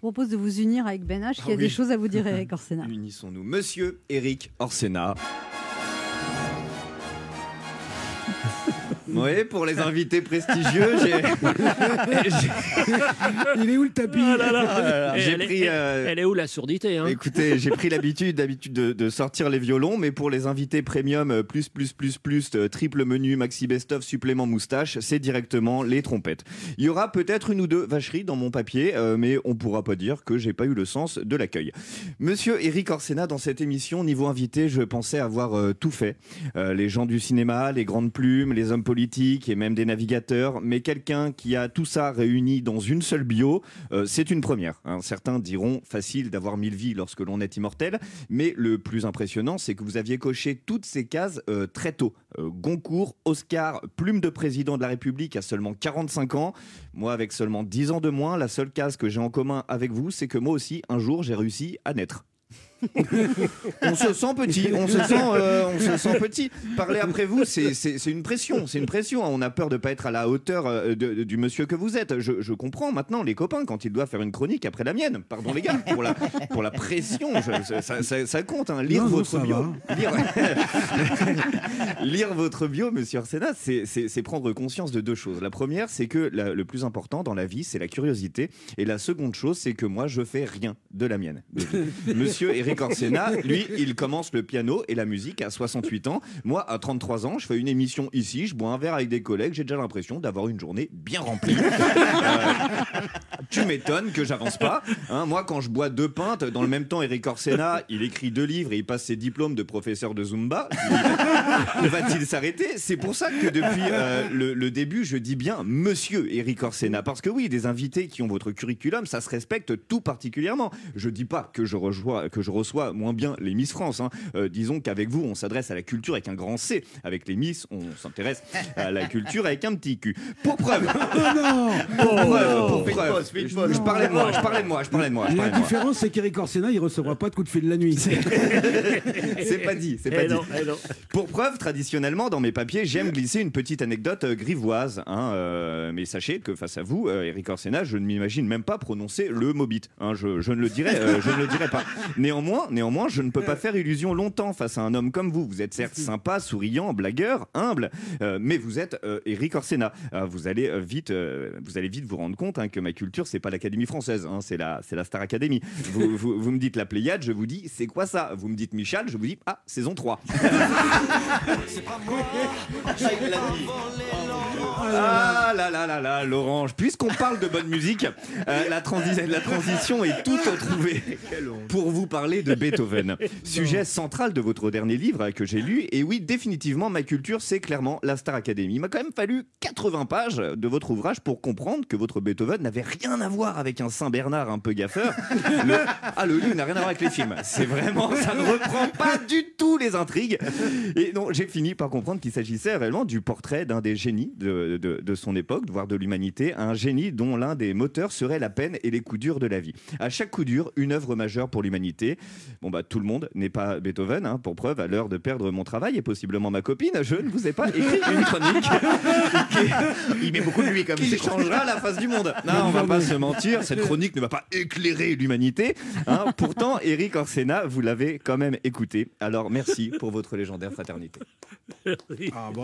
Je propose de vous unir avec Ben H, qui Ah a des oui. choses à vous dire, Eric Orsena. Unissons-nous. Monsieur Eric Orsena. Oui, pour les invités prestigieux, j'ai. Il est où le tapis Ah là là, Et J'ai elle, est- pris. euh, elle est où la surdité hein? Écoutez, j'ai pris l'habitude d'habitude de, de sortir les violons, mais pour les invités premium euh, plus plus plus plus euh, triple menu maxi best of supplément moustache, c'est directement les trompettes. Il y aura peut-être une ou deux vacheries dans mon papier, euh, mais on pourra pas dire que j'ai pas eu le sens de l'accueil. Monsieur Eric Orsena, dans cette émission niveau invité, je pensais avoir euh, tout fait. Euh, les gens du cinéma, les grandes plumes, les hommes politiques et même des navigateurs, mais quelqu'un qui a tout ça réuni dans une seule bio, euh, c'est une première. hein. Certains diront facile d'avoir mille vies lorsque l'on est immortel, mais le plus impressionnant, c'est que vous aviez coché toutes ces cases euh, très tôt. Euh, Goncourt, Oscar, plume de président de la République à seulement 45 ans. Moi, avec seulement 10 ans de moins, la seule case que j'ai en commun avec vous, c'est que moi aussi, un jour, j'ai réussi à naître. On se sent petit, on se sent, euh, on se sent petit. Parler après vous, c'est une pression, c'est une pression. On a peur de pas être à la hauteur euh, de- de- du monsieur que vous êtes. Je, je comprends maintenant les copains quand ils doivent faire une chronique après la mienne. Pardon les gars pour la pour la pression, je- ça, ça- ça compte. hein. Lire Non, votre bio, lire, lire votre bio, Monsieur Arsena, c'est prendre conscience de deux choses. La première, c'est que la- le plus important dans la vie, c'est la curiosité, et la seconde chose, c'est que moi, je fais rien de la mienne. de. Monsieur Eric Lui, il commence le piano et la musique à 68 ans. Moi, à 33 ans, je fais une émission ici, je bois un verre avec des collègues, j'ai déjà l'impression d'avoir une journée bien remplie. tu m'étonnes que j'avance pas. hein. moi, quand je bois deux pintes, dans le même temps, Eric Orsena, il écrit deux livres et il passe ses diplômes de professeur de Zumba. Il- Va-t-il s'arrêter? C'est pour ça que depuis euh, le, le début, je dis bien Monsieur Eric Orsena. Parce que oui, des invités qui ont votre curriculum, ça se respecte tout particulièrement. Je dis pas que je reçois, que je reçois moins bien les Miss France. hein. Euh, disons qu'avec vous, on s'adresse à la culture avec un grand C. Avec les Miss, on s'intéresse à la culture avec un petit cul. Pour preuve. Pour preuve, pour preuve. pause, fais une Je, parlais de moi, je parlais de moi, je parlais de moi. je La de différence, c'est qu'Eric Orsena, il recevra pas de coup de fil la nuit. C'est pas dit, c'est pas Eh dit. eh. Pour preuve, traditionnellement, dans mes papiers, j'aime glisser une petite anecdote euh, grivoise. hein, euh, mais sachez que face à vous, euh, Eric Orsena, je ne m'imagine même pas prononcer le mot bit. hein, je, je ne le dirai, euh, je ne le dirai pas. Néanmoins, néanmoins, je ne peux pas faire illusion longtemps face à un homme comme vous. Vous êtes certes sympa, souriant, blagueur, humble, mais vous êtes Eric Orsena. Euh, vous allez vite, vous allez vite vous rendre compte hein, que ma culture, c'est pas l'Académie française, hein, c'est la, c'est la Star Academy. Vous, vous, vous me dites la Pléiade, je vous dis c'est quoi ça? Vous me dites Michel, je vous dis ah saison 3. Ah là là là là, Lorange. Puisqu'on parle de bonne musique, euh, la, transi- la transition est toute trouvée pour vous parler de Beethoven. Sujet central de votre dernier livre euh, que j'ai lu. Et oui, définitivement, ma culture, c'est clairement la Star Academy. Il m'a quand même fallu 80 pages de votre ouvrage pour comprendre que votre Beethoven n'avait rien à voir avec un Saint-Bernard un peu gaffeur. Le... Ah, le livre n'a rien à voir avec les films. C'est vraiment, ça ne reprend pas du tout les intrigues. Et non, j'ai fini par comprendre qu'il s'agissait réellement du portrait d'un des génies de, de- de son époque, voire de l'humanité, un génie dont l'un des moteurs serait la peine et les coups durs de la vie. À chaque coup dur, une œuvre majeure pour l'humanité. Bon bah tout le monde n'est pas Beethoven, hein, pour preuve, à l'heure de perdre mon travail et possiblement ma copine, je ne vous ai pas écrit une chronique Il met beaucoup de lui comme qui changera la face du monde. Non, on va pas se mentir, cette chronique ne va pas éclairer l'humanité. hein. Pourtant, Eric Orsena, vous l'avez quand même écouté. Alors merci pour votre légendaire fraternité. Ah, bon.